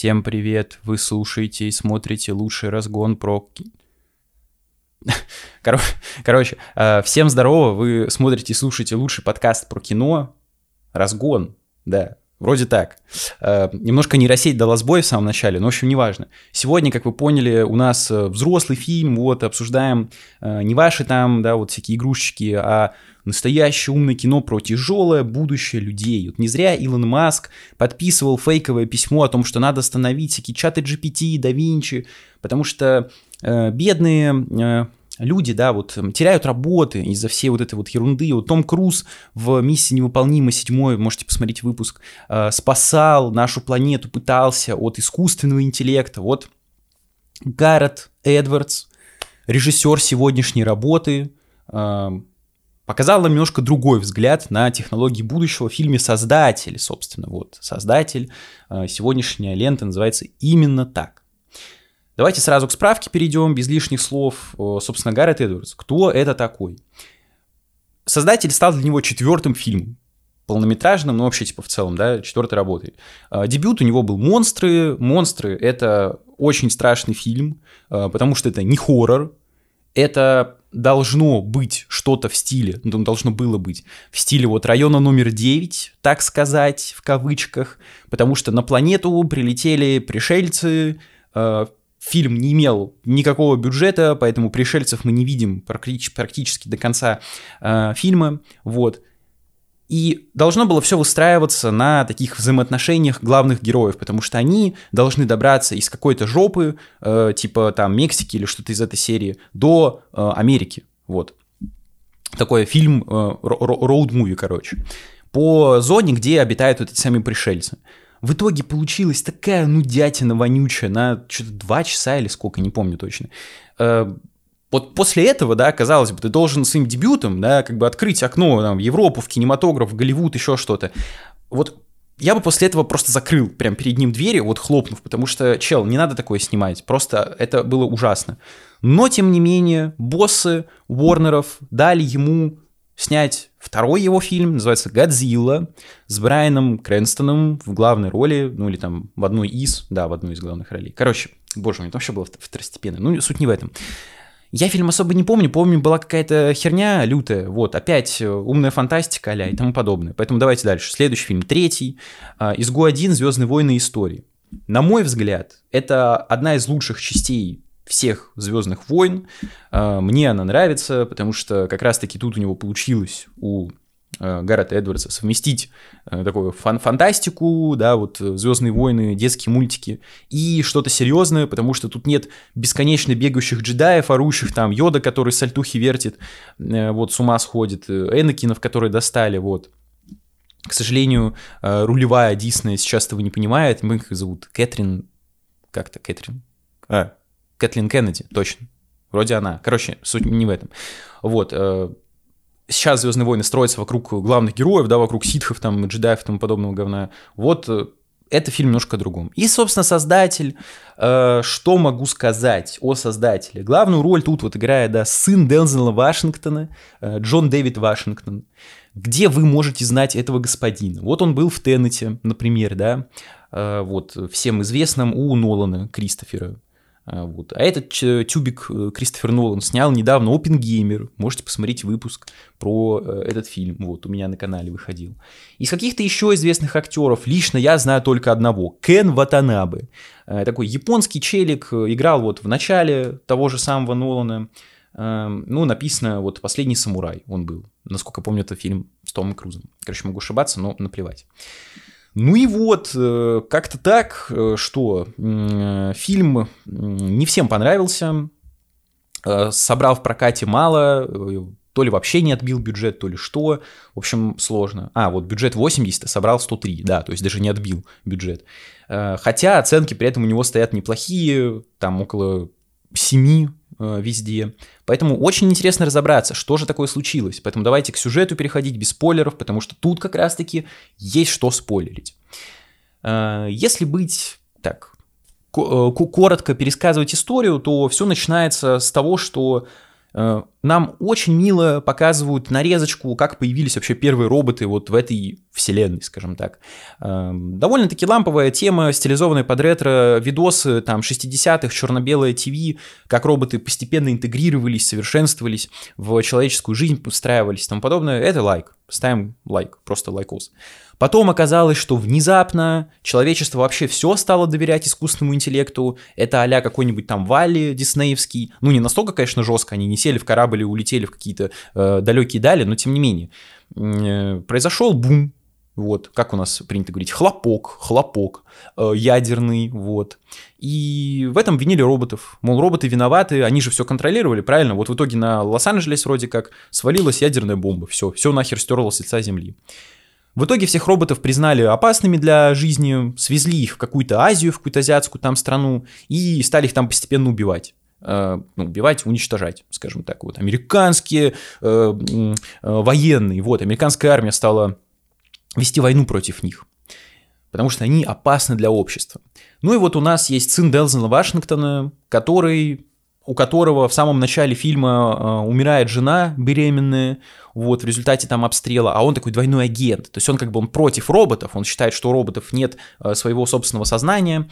Всем привет! Вы слушаете и смотрите лучший разгон про... Кор... Короче, э, всем здорово! Вы смотрите и слушаете лучший подкаст про кино. Разгон, да, Вроде так. Э, немножко нейросеть дала сбой в самом начале, но, в общем, неважно. Сегодня, как вы поняли, у нас э, взрослый фильм, вот, обсуждаем э, не ваши там, да, вот всякие игрушечки, а настоящее умное кино про тяжелое будущее людей. Вот не зря Илон Маск подписывал фейковое письмо о том, что надо остановить всякие чаты GPT, да Винчи, потому что э, бедные э, люди, да, вот теряют работы из-за всей вот этой вот ерунды. Вот Том Круз в «Миссии невыполнимой» седьмой, можете посмотреть выпуск, э, спасал нашу планету, пытался от искусственного интеллекта. Вот Гаррет Эдвардс, режиссер сегодняшней работы, э, показал нам немножко другой взгляд на технологии будущего в фильме «Создатель», собственно, вот, «Создатель». Э, сегодняшняя лента называется именно так. Давайте сразу к справке перейдем, без лишних слов. Собственно, Гаррет Эдвардс. Кто это такой? Создатель стал для него четвертым фильмом полнометражным, но вообще, типа, в целом, да, четвертой работой. А, дебют у него был «Монстры». «Монстры» — это очень страшный фильм, а, потому что это не хоррор, это должно быть что-то в стиле, ну, должно было быть, в стиле вот района номер 9, так сказать, в кавычках, потому что на планету прилетели пришельцы, а, фильм не имел никакого бюджета, поэтому пришельцев мы не видим практически до конца э, фильма, вот. И должно было все выстраиваться на таких взаимоотношениях главных героев, потому что они должны добраться из какой-то жопы, э, типа там Мексики или что-то из этой серии, до э, Америки, вот. Такой фильм, э, роуд-муви, короче, по зоне, где обитают вот эти сами пришельцы. В итоге получилась такая нудятина вонючая на что-то два часа или сколько, не помню точно. Э, вот после этого, да, казалось бы, ты должен своим дебютом, да, как бы открыть окно там, в Европу, в кинематограф, в Голливуд, еще что-то. Вот я бы после этого просто закрыл прям перед ним двери, вот хлопнув, потому что, чел, не надо такое снимать, просто это было ужасно. Но, тем не менее, боссы Warner'ов дали ему снять второй его фильм, называется «Годзилла», с Брайаном Крэнстоном в главной роли, ну или там в одной из, да, в одной из главных ролей. Короче, боже мой, там вообще было второстепенно, ну суть не в этом. Я фильм особо не помню, помню, была какая-то херня лютая, вот, опять э, умная фантастика а и тому подобное. Поэтому давайте дальше. Следующий фильм, третий, а, «Изгу-1. Звездные войны. Истории». На мой взгляд, это одна из лучших частей всех Звездных войн. А, мне она нравится, потому что как раз-таки тут у него получилось у а, Гаррета Эдвардса совместить а, такую фан фантастику, да, вот Звездные войны, детские мультики и что-то серьезное, потому что тут нет бесконечно бегающих джедаев, орущих там Йода, который сальтухи вертит, вот с ума сходит, Энакинов, которые достали, вот. К сожалению, рулевая Диснея сейчас этого не понимает, мы их зовут Кэтрин, как-то Кэтрин, а, Кэтлин Кеннеди, точно. Вроде она. Короче, суть не в этом. Вот. Э, сейчас Звездные войны строятся вокруг главных героев, да, вокруг ситхов, там, джедаев и тому подобного говна. Вот э, это фильм немножко о другом. И, собственно, создатель, э, что могу сказать о создателе? Главную роль тут вот играет, да, сын Дензела Вашингтона, э, Джон Дэвид Вашингтон. Где вы можете знать этого господина? Вот он был в Теннете, например, да, э, вот всем известном у Нолана Кристофера. А, вот. А этот тюбик э, Кристофер Нолан снял недавно Опенгеймер. Можете посмотреть выпуск про э, этот фильм. Вот, у меня на канале выходил. Из каких-то еще известных актеров лично я знаю только одного. Кен Ватанабе. Э, такой японский челик. Играл вот в начале того же самого Нолана. Ну, написано вот «Последний самурай» он был. Насколько помню, это фильм с Томом Крузом. Короче, могу ошибаться, но наплевать. Ну и вот, э, как-то так, э, что фильм не всем понравился, э, собрал в прокате мало, то ли вообще не отбил бюджет, то ли что. В общем, сложно. А, вот бюджет 80, а собрал 103, да, то есть даже не отбил бюджет. Хотя оценки при этом у него стоят неплохие, там около 7 э, везде. Поэтому очень интересно разобраться, что же такое случилось. Поэтому давайте к сюжету переходить без спойлеров, потому что тут как раз-таки есть что спойлерить. Э, если быть так э, коротко пересказывать историю, то все начинается с того, что нам очень мило показывают нарезочку, как появились вообще первые роботы вот в этой вселенной, скажем так. Эм, довольно-таки ламповая тема, стилизованная под ретро, видосы там 60-х, черно-белое ТВ, как роботы постепенно интегрировались, совершенствовались в человеческую жизнь, устраивались и тому подобное. Это лайк. Ставим лайк, просто лайкос. Потом оказалось, что внезапно человечество вообще все стало доверять искусственному интеллекту. Это а какой-нибудь там Валли диснеевский. Ну, не настолько, конечно, жестко, они не сели в корабль и улетели в какие-то э, далекие дали, но тем не менее. Э, произошел бум, вот, как у нас принято говорить, хлопок, хлопок, э, ядерный, вот. И в этом винили роботов. Мол, роботы виноваты, они же все контролировали, правильно? Вот в итоге на Лос-Анджелес вроде как свалилась ядерная бомба, все, все нахер стерло с лица земли. В итоге всех роботов признали опасными для жизни, свезли их в какую-то Азию, в какую-то азиатскую там страну и стали их там постепенно убивать ну, убивать, уничтожать, скажем так. Вот американские э, э, военные, вот, американская армия стала вести войну против них, потому что они опасны для общества. Ну и вот у нас есть сын Делзена Вашингтона, который у которого в самом начале фильма э, умирает жена беременная, вот, в результате там обстрела, а он такой двойной агент, то есть он как бы он против роботов, он считает, что у роботов нет э, своего собственного сознания,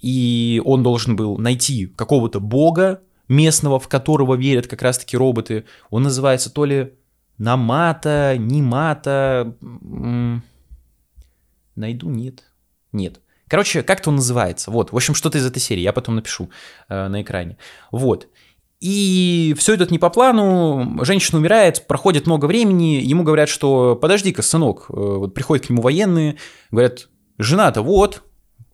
и он должен был найти какого-то бога местного, в которого верят как раз-таки роботы, он называется то ли Намата, Нимата, найду, нет, нет, Короче, как-то он называется. Вот, в общем, что-то из этой серии. Я потом напишу э, на экране. Вот. И все идет не по плану, женщина умирает, проходит много времени, ему говорят, что подожди-ка, сынок, э, вот приходят к нему военные, говорят, жена-то вот,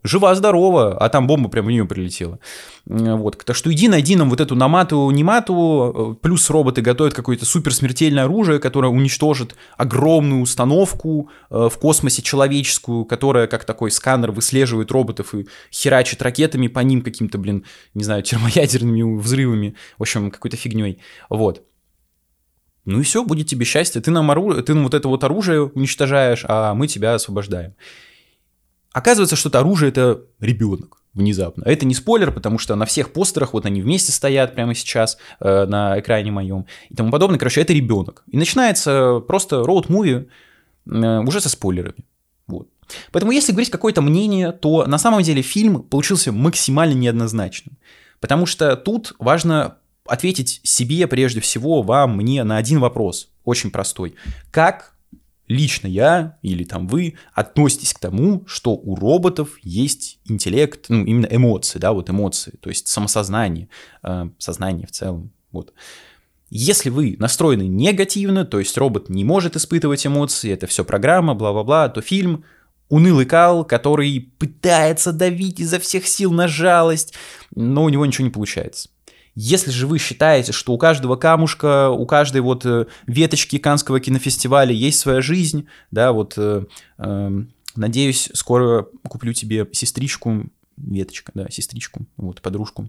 жива-здорова, а там бомба прямо в нее прилетела. Вот, так что иди найди нам вот эту намату, немату, э, плюс роботы готовят какое-то суперсмертельное оружие, которое уничтожит огромную установку э, в космосе человеческую, которая как такой сканер выслеживает роботов и херачит ракетами по ним каким-то, блин, не знаю, термоядерными взрывами, в общем, какой-то фигней. Вот. Ну и все, будет тебе счастье. Ты нам, оружие, ты нам вот это вот оружие уничтожаешь, а мы тебя освобождаем. Оказывается, что это оружие это ребенок внезапно. Это не спойлер, потому что на всех постерах вот они вместе стоят прямо сейчас э, на экране моем и тому подобное. Короче, это ребенок. И начинается просто роуд-муви э, уже со спойлерами. Вот. Поэтому если говорить какое-то мнение, то на самом деле фильм получился максимально неоднозначным. Потому что тут важно ответить себе прежде всего, вам, мне на один вопрос, очень простой. Как лично я или там вы относитесь к тому, что у роботов есть интеллект, ну, именно эмоции, да, вот эмоции, то есть самосознание, э, сознание в целом, вот. Если вы настроены негативно, то есть робот не может испытывать эмоции, это все программа, бла-бла-бла, то фильм унылый кал, который пытается давить изо всех сил на жалость, но у него ничего не получается. Если же вы считаете, что у каждого камушка, у каждой вот э, веточки Канского кинофестиваля есть своя жизнь, да, вот, э, э, надеюсь, скоро куплю тебе сестричку, веточка, да, сестричку, вот, подружку,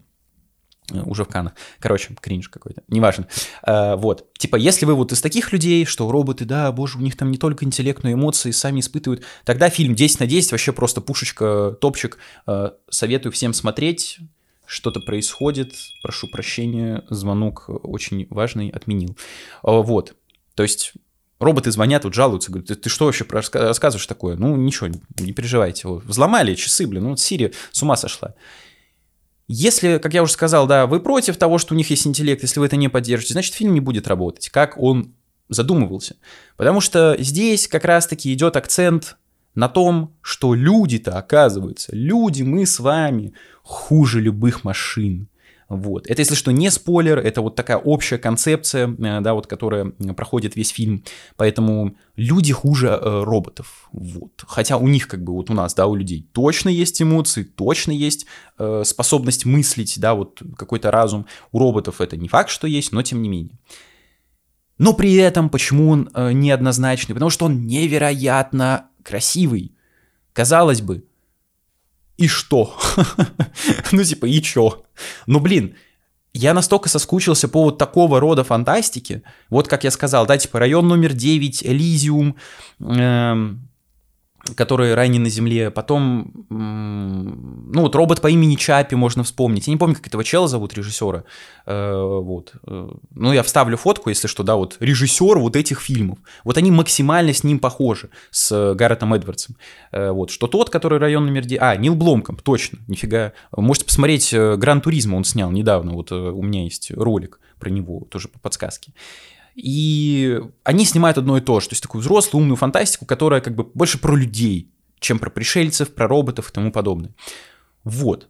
э, уже в Канах. Короче, кринж какой-то, неважно. А, вот, типа, если вы вот из таких людей, что роботы, да, боже, у них там не только интеллект, но и эмоции сами испытывают, тогда фильм 10 на 10 вообще просто пушечка, топчик. А, советую всем смотреть что-то происходит, прошу прощения, звонок очень важный отменил. А, вот, то есть роботы звонят, вот жалуются, говорят, ты, ты что вообще рассказываешь такое? Ну, ничего, не переживайте. Взломали часы, блин, ну, Сири с ума сошла. Если, как я уже сказал, да, вы против того, что у них есть интеллект, если вы это не поддержите, значит, фильм не будет работать, как он задумывался. Потому что здесь как раз-таки идет акцент на том, что люди-то, оказывается, люди, мы с вами хуже любых машин. Вот. Это, если что, не спойлер, это вот такая общая концепция, э, да, вот, которая проходит весь фильм. Поэтому люди хуже э, роботов. Вот. Хотя у них, как бы, вот у нас, да, у людей точно есть эмоции, точно есть э, способность мыслить, да, вот какой-то разум. У роботов это не факт, что есть, но тем не менее. Но при этом, почему он э, неоднозначный? Потому что он невероятно красивый. Казалось бы, и что? ну, типа, и чё? Ну, блин, я настолько соскучился по вот такого рода фантастике. Вот как я сказал, да, типа район номер 9, Элизиум, эм, которые ранее на Земле. Потом, ну вот робот по имени Чапи можно вспомнить. Я не помню, как этого чела зовут, режиссера. Э, вот. Э, ну, я вставлю фотку, если что, да, вот режиссер вот этих фильмов. Вот они максимально с ним похожи, с Гарретом Эдвардсом. Э, вот. Что тот, который район номер 9... А, Нил Бломком, точно, нифига. Можете посмотреть Гран Туризма, он снял недавно, вот у меня есть ролик про него, тоже по подсказке. И они снимают одно и то же, то есть такую взрослую умную фантастику, которая как бы больше про людей, чем про пришельцев, про роботов и тому подобное. Вот.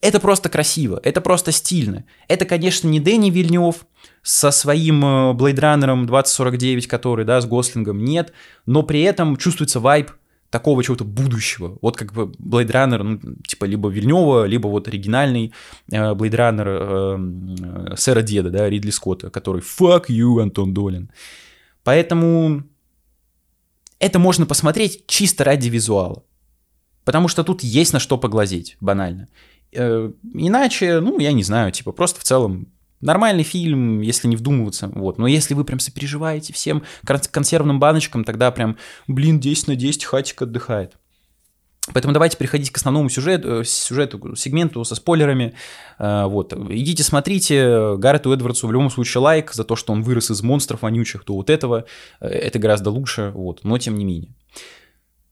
Это просто красиво, это просто стильно. Это, конечно, не Дэнни Вильнев со своим Blade Runner 2049, который, да, с Гослингом, нет, но при этом чувствуется вайб такого чего-то будущего. Вот как бы Blade Runner, ну, типа либо Вильнева, либо вот оригинальный э, Blade Runner э, сэра Деда, да, Ридли Скотта, который «Fuck you, Антон Долин». Поэтому это можно посмотреть чисто ради визуала. Потому что тут есть на что поглазеть, банально. Э, иначе, ну, я не знаю, типа просто в целом Нормальный фильм, если не вдумываться, вот. Но если вы прям сопереживаете всем консервным баночкам, тогда прям, блин, 10 на 10 хатик отдыхает. Поэтому давайте переходить к основному сюжету, э, сюжету сегменту со спойлерами. Э, вот. Идите, смотрите. Гаррету Эдвардсу в любом случае лайк за то, что он вырос из монстров вонючих, то вот этого. Э, это гораздо лучше, вот. но тем не менее.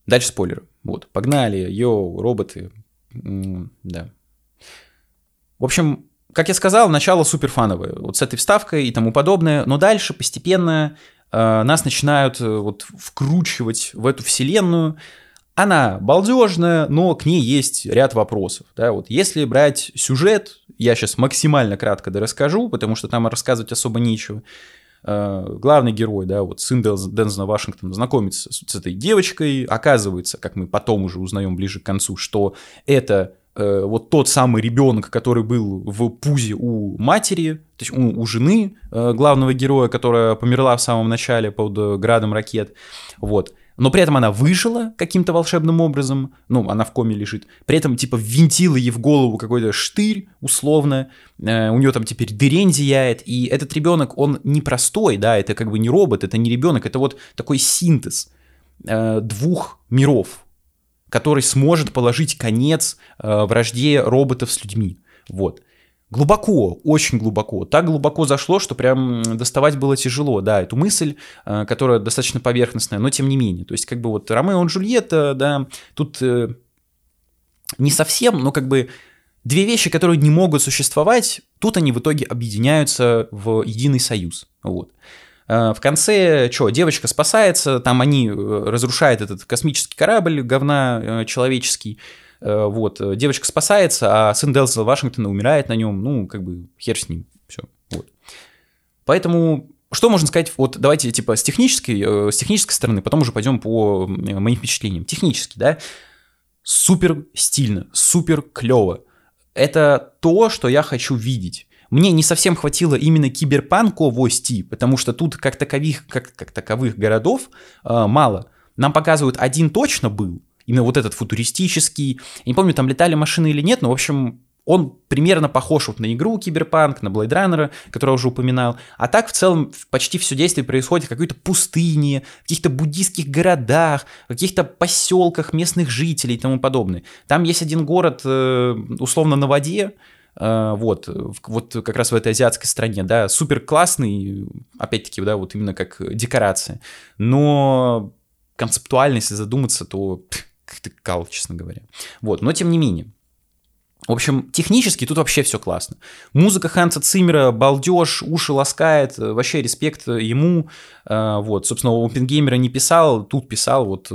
Дальше спойлеры. Вот. Погнали. Йоу, роботы. Да. В общем, как я сказал, начало супер фановое, вот с этой вставкой и тому подобное, но дальше постепенно э, нас начинают э, вот вкручивать в эту вселенную. Она балдежная, но к ней есть ряд вопросов. Да? Вот если брать сюжет, я сейчас максимально кратко да расскажу, потому что там рассказывать особо нечего. Э, главный герой, да, вот сын Дензена Вашингтона знакомится с этой девочкой, оказывается, как мы потом уже узнаем ближе к концу, что это Э, вот тот самый ребенок, который был в пузе у матери, то есть у, у жены э, главного героя, которая померла в самом начале под э, градом ракет, вот. Но при этом она выжила каким-то волшебным образом, ну, она в коме лежит. При этом, типа, ввинтила ей в голову какой-то штырь, условно. Э, у нее там теперь дырень зияет. И этот ребенок, он не простой, да, это как бы не робот, это не ребенок, это вот такой синтез э, двух миров, который сможет положить конец э, вражде роботов с людьми. Вот. Глубоко, очень глубоко. Так глубоко зашло, что прям доставать было тяжело, да, эту мысль, э, которая достаточно поверхностная, но тем не менее. То есть, как бы вот Ромео и Джульетта, да, тут э, не совсем, но как бы две вещи, которые не могут существовать, тут они в итоге объединяются в единый союз. Вот. Э, в конце, что, девочка спасается, там они э, разрушают этот космический корабль, говна э, человеческий, вот, девочка спасается, а сын Делзела Вашингтона умирает на нем, ну, как бы, хер с ним, все, вот. Поэтому что можно сказать, вот давайте типа с технической, с технической стороны, потом уже пойдем по моим впечатлениям. Технически, да, супер стильно, супер клево. Это то, что я хочу видеть. Мне не совсем хватило именно киберпанковости, потому что тут как таковых, как, как таковых городов э, мало. Нам показывают, один точно был, именно вот этот футуристический. Я не помню, там летали машины или нет, но, в общем, он примерно похож вот на игру Киберпанк, на Blade Runner, который я уже упоминал. А так в целом почти все действие происходит в какой-то пустыне, в каких-то буддийских городах, в каких-то поселках местных жителей и тому подобное. Там есть один город, э, условно, на воде, вот, вот как раз в этой азиатской стране, да, супер классный, опять-таки, да, вот именно как декорация, но концептуально, если задуматься, то как-то кал, честно говоря. Вот, но тем не менее. В общем, технически тут вообще все классно. Музыка Ханса Циммера, балдеж, уши ласкает, вообще респект ему. Э, вот, собственно, Опенгеймера не писал, тут писал, вот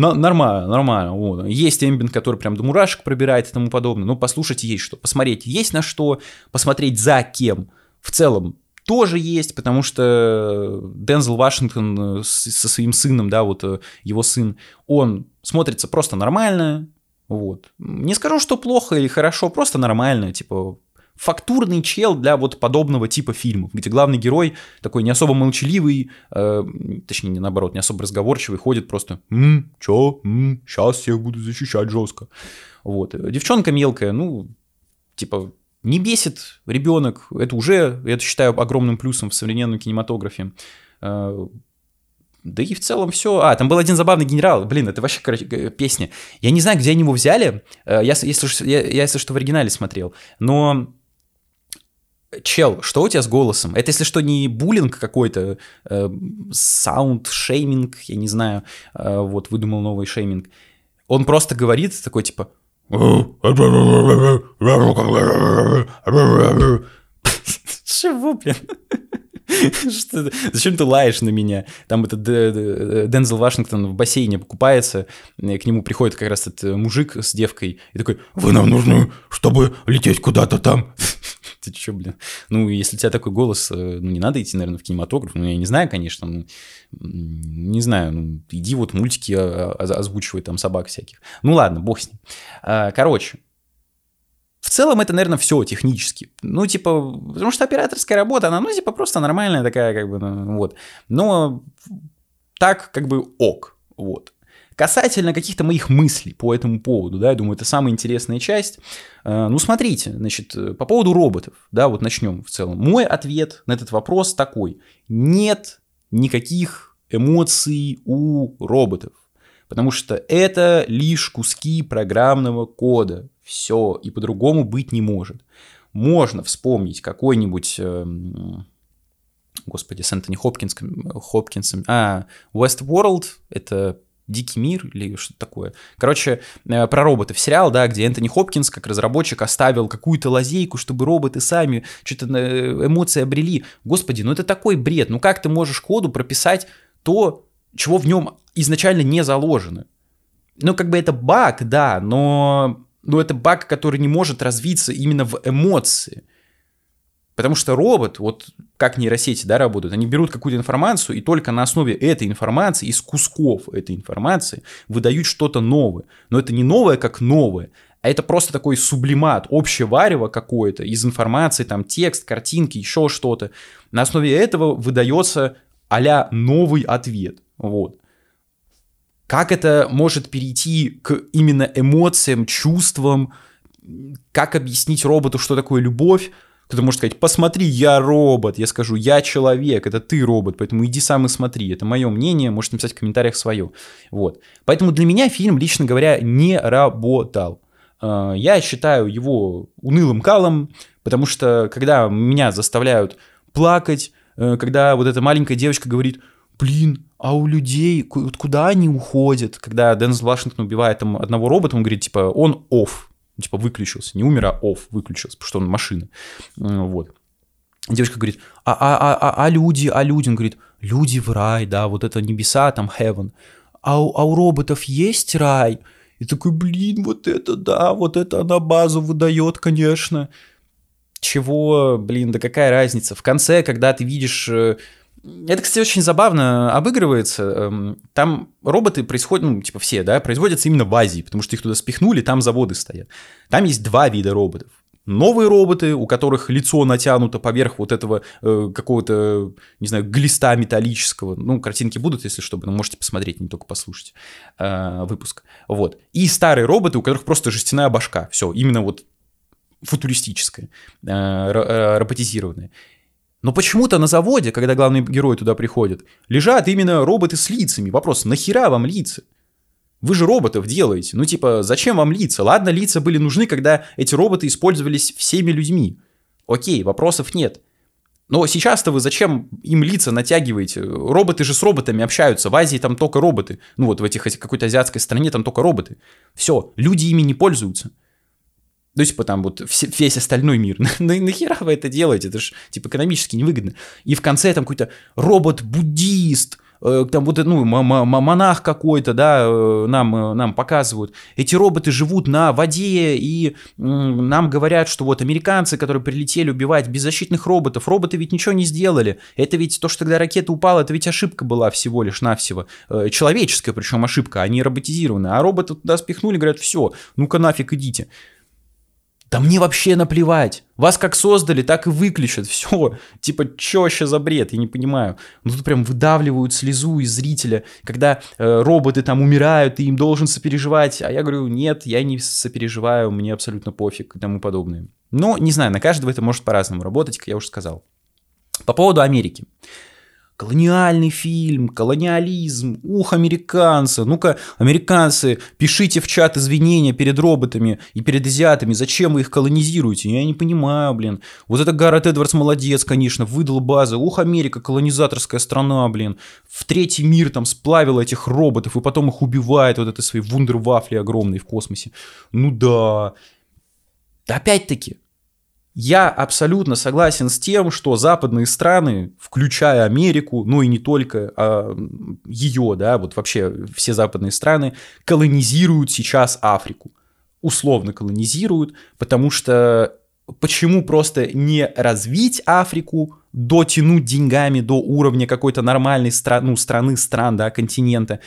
нормально, нормально. Вот. Есть эмбиент, который прям до мурашек пробирает и тому подобное. Но послушать есть что. Посмотреть есть на что. Посмотреть за кем. В целом тоже есть, потому что Дензел Вашингтон со своим сыном, да, вот э, его сын, он смотрится просто нормально, вот. Не скажу, что плохо или хорошо, просто нормально, типа фактурный чел для вот подобного типа фильмов, где главный герой такой не особо молчаливый, э, точнее, не наоборот, не особо разговорчивый, ходит просто «М, чё? М, сейчас всех буду защищать жестко». Вот. Девчонка мелкая, ну, типа, не бесит ребенок, это уже, это считаю огромным плюсом в современном кинематографе. Э, да и в целом все. А, там был один забавный генерал. Блин, это вообще, короче, песня. Я не знаю, где они его взяли. Э, я, если, я, я, если что, в оригинале смотрел. Но Чел, что у тебя с голосом? Это, если что, не буллинг какой-то, саунд, э, шейминг, я не знаю, э, вот, выдумал новый шейминг. Он просто говорит такой, типа... Чего, блин? Что, зачем ты лаешь на меня? Там этот Дензел Вашингтон в бассейне покупается, к нему приходит как раз этот мужик с девкой и такой, вы нам нужны, чтобы лететь куда-то там. Ты чё, блин? Ну, если у тебя такой голос, э, ну, не надо идти, наверное, в кинематограф. Ну, я не знаю, конечно. Ну, не знаю, ну, иди вот мультики озвучивай там собак всяких. Ну, ладно, бог с ним. А, короче, в целом это, наверное, все технически. Ну, типа, потому что операторская работа, она, ну, типа, просто нормальная такая, как бы, ну, вот. Но так, как бы, ок, вот. Касательно каких-то моих мыслей по этому поводу, да, я думаю, это самая интересная часть. Э, ну, смотрите, значит, по поводу роботов, да, вот начнем в целом. Мой ответ на этот вопрос такой. Нет никаких эмоций у роботов. Потому что это лишь куски программного кода. Все, и по-другому быть не может. Можно вспомнить какой-нибудь эм, господи, с Энтони Хопкинсом, Хопкинсом, а, Westworld, это Дикий мир или что-то такое. Короче, э, про роботов сериал, да, где Энтони Хопкинс, как разработчик, оставил какую-то лазейку, чтобы роботы сами что-то э, эмоции обрели. Господи, ну это такой бред. Ну как ты можешь коду прописать то, чего в нем изначально не заложено? Ну, как бы это баг, да, но, но это баг, который не может развиться именно в эмоции. Потому что робот, вот как нейросети да, работают, они берут какую-то информацию и только на основе этой информации, из кусков этой информации, выдают что-то новое. Но это не новое как новое, а это просто такой сублимат, общее варево какое-то из информации, там текст, картинки, еще что-то. На основе этого выдается а новый ответ. Вот. Как это может перейти к именно эмоциям, чувствам, как объяснить роботу, что такое любовь, кто-то может сказать, посмотри, я робот. Я скажу, я человек, это ты робот, поэтому иди сам и смотри. Это мое мнение, можете написать в комментариях свое. Вот. Поэтому для меня фильм, лично говоря, не работал. А, я считаю его унылым калом, потому что когда меня заставляют плакать, э, когда вот эта маленькая девочка говорит, блин, а у людей, куда они уходят? Когда Дензел Вашингтон убивает там одного робота, он говорит, типа, он офф, ну, типа выключился, не умер, а off выключился, потому что он машина. Вот. Девочка говорит, а, а, а, а, а люди, а люди? Он говорит, люди в рай, да, вот это небеса, там heaven. А у, а у роботов есть рай? И такой, блин, вот это да, вот это она базу выдает, конечно. Чего, блин, да какая разница? В конце, когда ты видишь э, это, кстати, очень забавно обыгрывается. Эм, там роботы происходят, ну, типа все, да, производятся именно в Азии, потому что их туда спихнули, там заводы стоят. Там есть два вида роботов. Новые роботы, у которых лицо натянуто поверх вот этого э, какого-то, не знаю, глиста металлического. Ну, картинки будут, если что, но можете посмотреть, не только послушать э, выпуск. Вот. И старые роботы, у которых просто жестяная башка. Все, именно вот футуристическая, э, э роботизированная. Но почему-то на заводе, когда главный герой туда приходит, лежат именно роботы с лицами. Вопрос, нахера вам лица? Вы же роботов делаете. Ну типа, зачем вам лица? Ладно, лица были нужны, когда эти роботы использовались всеми людьми. Окей, вопросов нет. Но сейчас-то вы зачем им лица натягиваете? Роботы же с роботами общаются. В Азии там только роботы. Ну вот в этих какой-то азиатской стране там только роботы. Все, люди ими не пользуются. Ну, типа, там вот весь остальной мир. Нахера вы это делаете? Это же, типа, экономически невыгодно. И в конце там какой-то робот-буддист, э, там вот, ну, монах какой-то, да, э, нам, э, нам показывают. Эти роботы живут на воде, и нам говорят, что вот американцы, которые прилетели убивать беззащитных роботов, роботы ведь ничего не сделали. Это ведь то, что когда ракета упала, это ведь ошибка была всего лишь навсего. Человеческая причем ошибка, а не. А роботы туда спихнули, говорят, все, ну-ка нафиг идите. Да мне вообще наплевать. Вас как создали, так и выключат. Все. Типа, что вообще за бред? Я не понимаю. Ну тут прям выдавливают слезу из зрителя, когда э, роботы там умирают, и им должен сопереживать. А я говорю, нет, я не сопереживаю, мне абсолютно пофиг и тому подобное. Но, не знаю, на каждого это может по-разному работать, как я уже сказал. По поводу Америки. Колониальный фильм, колониализм, ух, американцы. Ну-ка, американцы, пишите в чат извинения перед роботами и перед азиатами. Зачем вы их колонизируете? Я не понимаю, блин. Вот это Гаррет Эдвардс молодец, конечно, выдал базы. Ух, Америка, колонизаторская страна, блин. В третий мир там сплавила этих роботов и потом их убивает вот этой своей вундервафли огромной в космосе. Ну да. Опять-таки, я абсолютно согласен с тем, что западные страны, включая Америку, ну и не только а ее, да, вот вообще все западные страны, колонизируют сейчас Африку. Условно колонизируют, потому что почему просто не развить Африку, дотянуть деньгами до уровня какой-то нормальной страны, ну, страны, стран, да, континента,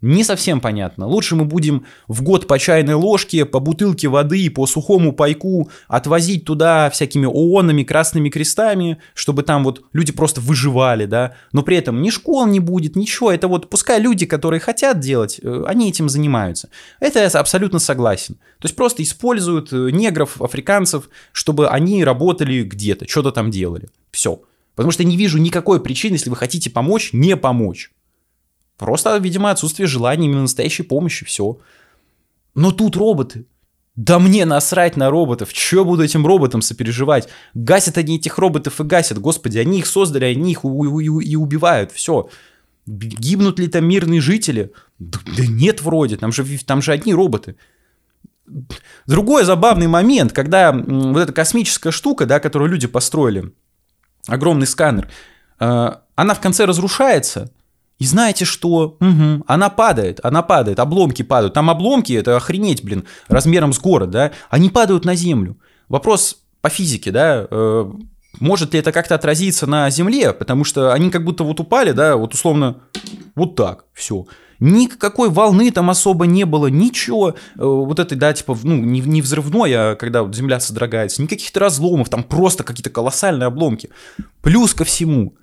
не совсем понятно. Лучше мы будем в год по чайной ложке, по бутылке воды, по сухому пайку отвозить туда всякими ООНами, красными крестами, чтобы там вот люди просто выживали, да. Но при этом ни школ не будет, ничего. Это вот пускай люди, которые хотят делать, э, они этим занимаются. Это я абсолютно согласен. То есть просто используют э, негров, африканцев, чтобы они работали где-то, что-то там делали. Все. Потому что я не вижу никакой причины, если вы хотите помочь, не помочь. Просто, видимо, отсутствие желания именно настоящей помощи, все. Но тут роботы. Да мне насрать на роботов. Че буду этим роботам сопереживать? Гасят они этих роботов и гасят. Господи, они их создали, они их и убивают. Все. Гибнут ли там мирные жители? Да, да нет вроде, там же, там же одни роботы. Другой забавный момент, когда вот эта космическая штука, да, которую люди построили, огромный сканер, э, она в конце разрушается, и знаете что? Угу. Она падает, она падает, обломки падают. Там обломки, это охренеть, блин, размером с город, да? Они падают на землю. Вопрос по физике, да, э, может ли это как-то отразиться на Земле, потому что они как будто вот упали, да, вот условно вот так, все. Никакой волны там особо не было, ничего, э, вот этой, да, типа, ну, не, не взрывной, а когда вот Земля содрогается, никаких-то разломов, там просто какие-то колоссальные обломки. Плюс ко всему,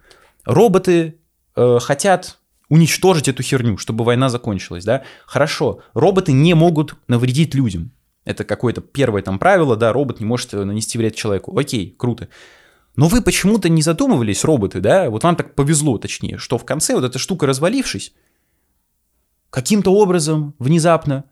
роботы э, хотят уничтожить эту херню, чтобы война закончилась, да? Хорошо, роботы не могут навредить людям. Это какое-то первое там правило, да, робот не может нанести вред человеку. Окей, круто. Но вы почему-то не задумывались, роботы, да? Вот вам так повезло, точнее, что в конце вот эта штука развалившись, каким-то образом внезапно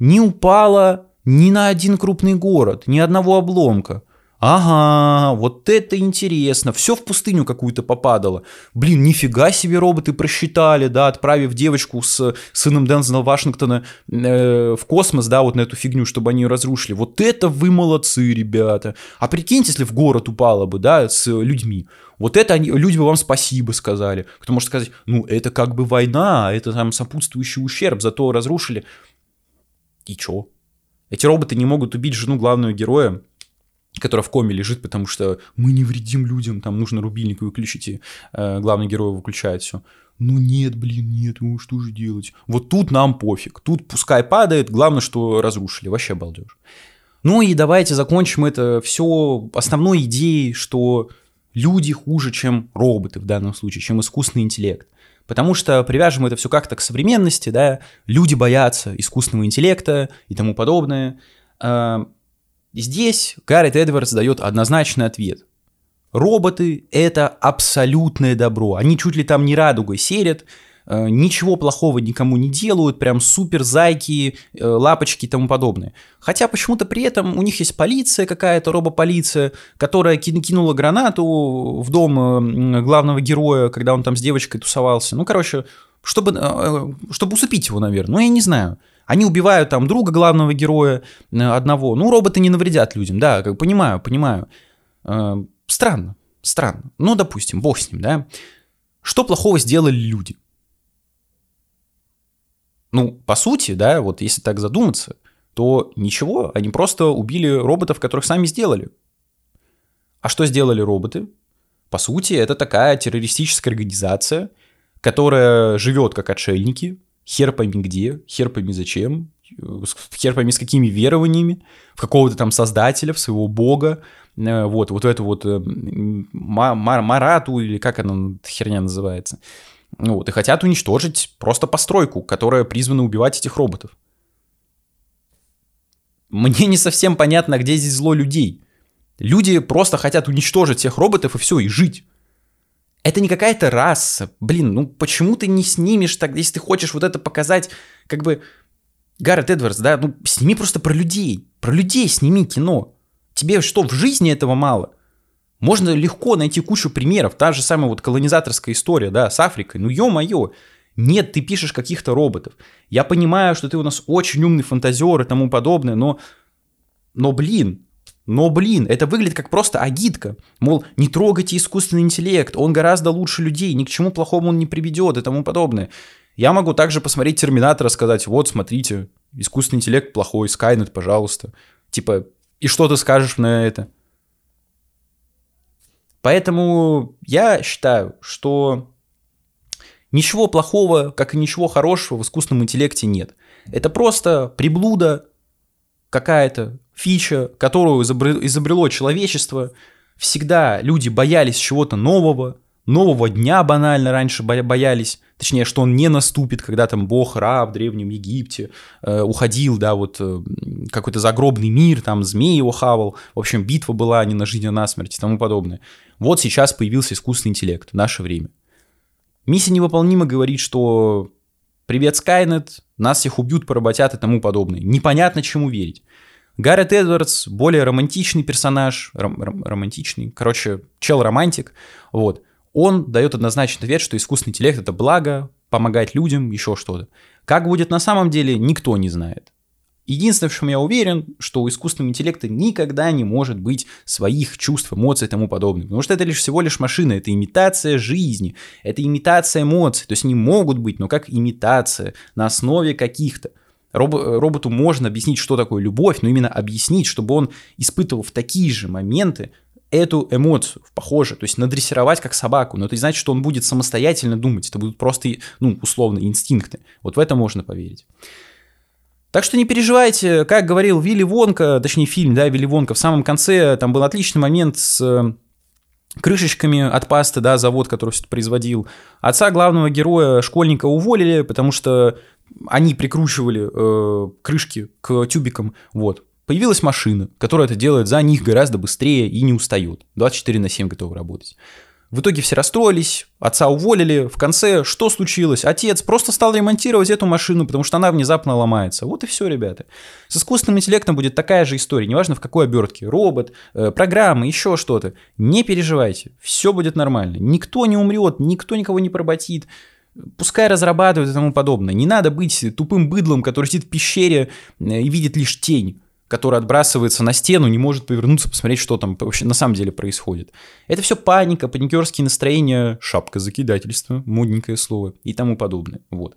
не упала ни на один крупный город, ни одного обломка. Ага, вот это интересно. Все в пустыню какую-то попадало. Блин, нифига себе роботы просчитали, да, отправив девочку с сыном Дензела Вашингтона э, в космос, да, вот на эту фигню, чтобы они ее разрушили. Вот это вы молодцы, ребята. А прикиньте, если в город упало бы, да, с людьми. Вот это они, люди бы вам спасибо сказали. Кто может сказать, ну, это как бы война, это там сопутствующий ущерб, зато разрушили. И чё? Эти роботы не могут убить жену главного героя, которая в коме лежит, потому что мы не вредим людям, там нужно рубильник выключить, и э, главный герой выключает все. Ну нет, блин, нет, ну что же делать? Вот тут нам пофиг, тут пускай падает, главное, что разрушили, вообще балдеж. Ну и давайте закончим это все основной идеей, что люди хуже, чем роботы в данном случае, чем искусственный интеллект. Потому что привяжем это все как-то к современности, да, люди боятся искусственного интеллекта и тому подобное. Здесь Гаррет Эдвардс дает однозначный ответ. Роботы — это абсолютное добро. Они чуть ли там не радугой серят, э, ничего плохого никому не делают, прям супер зайки, э, лапочки и тому подобное. Хотя почему-то при этом у них есть полиция какая-то, робополиция, которая кинула гранату в дом э, главного героя, когда он там с девочкой тусовался. Ну, короче, чтобы, чтобы усыпить его, наверное. Ну, я не знаю. Они убивают там друга главного героя э, одного. Ну, роботы не навредят людям, да, как понимаю, понимаю. Э, странно, странно. Ну, допустим, бог с ним, да. Что плохого сделали люди? Ну, по сути, да, вот если так задуматься, то ничего, они просто убили роботов, которых сами сделали. А что сделали роботы? По сути, это такая террористическая организация, которая живет как отшельники, хер пойми где, хер пойми зачем, хер пойми с какими верованиями, в какого-то там создателя, в своего бога, э, вот, вот эту вот э, марату, или как она херня называется, вот, и хотят уничтожить просто постройку, которая призвана убивать этих роботов. Мне не совсем понятно, где здесь зло людей. Люди просто хотят уничтожить всех роботов и все, и жить. Это не какая-то раса. Блин, ну почему ты не снимешь так, если ты хочешь вот это показать, как бы... Гаррет Эдвардс, да, ну сними просто про людей. Про людей сними кино. Тебе что, в жизни этого мало? Можно легко найти кучу примеров. Та же самая вот колонизаторская история, да, с Африкой. Ну, ё-моё. Нет, ты пишешь каких-то роботов. Я понимаю, что ты у нас очень умный фантазер и тому подобное, но... Но, блин, но, блин, это выглядит как просто агитка. Мол, не трогайте искусственный интеллект, он гораздо лучше людей, ни к чему плохому он не приведет и тому подобное. Я могу также посмотреть Терминатора, сказать, вот, смотрите, искусственный интеллект плохой, Скайнет, пожалуйста. Типа, и что ты скажешь на это? Поэтому я считаю, что ничего плохого, как и ничего хорошего в искусственном интеллекте нет. Это просто приблуда какая-то, фича, которую изобрело человечество. Всегда люди боялись чего-то нового, нового дня банально раньше боялись, точнее, что он не наступит, когда там бог Ра в Древнем Египте э, уходил, да, вот э, какой-то загробный мир, там змей его хавал, в общем, битва была не на жизнь, а на смерть и тому подобное. Вот сейчас появился искусственный интеллект наше время. Миссия невыполнима говорит, что привет, Скайнет, нас всех убьют, поработят и тому подобное. Непонятно, чему верить. Гаррет Эдвардс более романтичный персонаж, ром- ром- романтичный, короче, чел-романтик, вот. Он дает однозначный ответ, что искусственный интеллект — это благо, помогать людям, еще что-то. Как будет на самом деле, никто не знает. Единственное, в чем я уверен, что у искусственного интеллекта никогда не может быть своих чувств, эмоций и тому подобное. Потому что это лишь всего лишь машина, это имитация жизни, это имитация эмоций. То есть они могут быть, но как имитация на основе каких-то. Роб, роботу можно объяснить, что такое любовь, но именно объяснить, чтобы он испытывал в такие же моменты эту эмоцию, похоже, то есть надрессировать как собаку, но это не значит, что он будет самостоятельно думать, это будут просто, ну, условно, инстинкты. Вот в это можно поверить. Так что не переживайте, как говорил Вилли Вонка, точнее фильм, да, Вилли Вонка, в самом конце там был отличный момент с э, крышечками от пасты, да, завод, который все это производил. Отца главного героя, школьника, уволили, потому что они прикручивали э, крышки к тюбикам, вот. Появилась машина, которая это делает за них гораздо быстрее и не устает. 24 на 7 готовы работать. В итоге все расстроились, отца уволили. В конце что случилось? Отец просто стал ремонтировать эту машину, потому что она внезапно ломается. Вот и все, ребята. С искусственным интеллектом будет такая же история, неважно в какой обертке. Робот, э, программа, еще что-то. Не переживайте, все будет нормально. Никто не умрет, никто никого не проботит. Пускай разрабатывают и тому подобное. Не надо быть тупым быдлом, который сидит в пещере э, и видит лишь тень который отбрасывается на стену, не может повернуться, посмотреть, что там вообще на самом деле происходит. Это все паника, паникерские настроения, шапка закидательства, модненькое слово и тому подобное. Вот.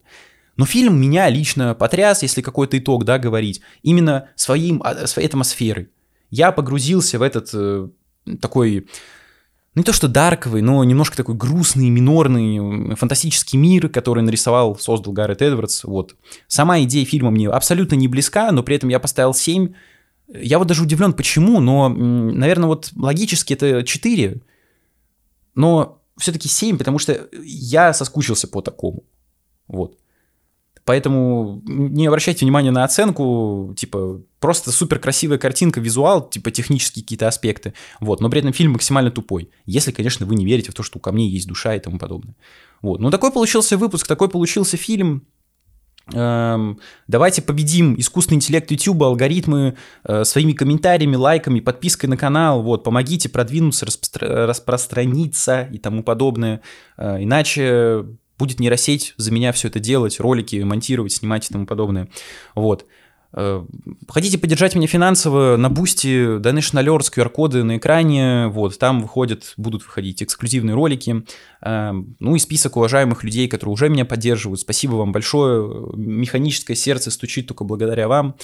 Но фильм меня лично потряс, если какой-то итог, да, говорить, именно своим, а, своей атмосферой. Я погрузился в этот э, такой не то что дарковый, но немножко такой грустный, минорный, фантастический мир, который нарисовал, создал Гаррет Эдвардс. Вот. Сама идея фильма мне абсолютно не близка, но при этом я поставил 7. Я вот даже удивлен, почему, но, наверное, вот логически это 4, но все-таки 7, потому что я соскучился по такому. Вот. Поэтому не обращайте внимания на оценку, типа, просто супер красивая картинка, визуал, типа, технические какие-то аспекты, вот, но при этом фильм максимально тупой, если, конечно, вы не верите в то, что у камней есть душа и тому подобное. Вот, ну такой получился выпуск, такой получился фильм, эм, Давайте победим искусственный интеллект YouTube, алгоритмы э, своими комментариями, лайками, подпиской на канал. Вот, помогите продвинуться, распро- распространиться и тому подобное. Э, иначе будет нейросеть за меня все это делать, ролики монтировать, снимать и тому подобное. Вот. Э, хотите поддержать меня финансово на бусте, Donation Alerts, QR-коды на экране, вот, там выходят, будут выходить эксклюзивные ролики, э, ну и список уважаемых людей, которые уже меня поддерживают, спасибо вам большое, механическое сердце стучит только благодаря вам,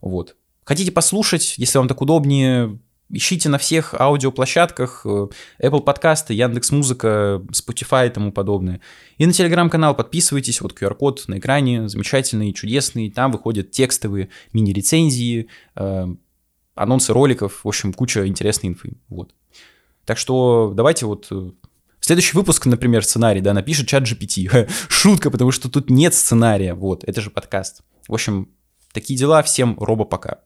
вот. Хотите послушать, если вам так удобнее, Ищите на всех аудиоплощадках, э, Apple подкасты, Яндекс Музыка, Spotify и тому подобное. И на телеграм-канал подписывайтесь, вот QR-код на экране, замечательный, чудесный, там выходят текстовые мини-рецензии, э, анонсы роликов, в общем, куча интересной инфы, вот. Так что давайте вот э, Следующий выпуск, например, сценарий, да, напишет чат GPT. Шутка, потому что тут нет сценария, вот, это же подкаст. В общем, такие дела, всем робо пока.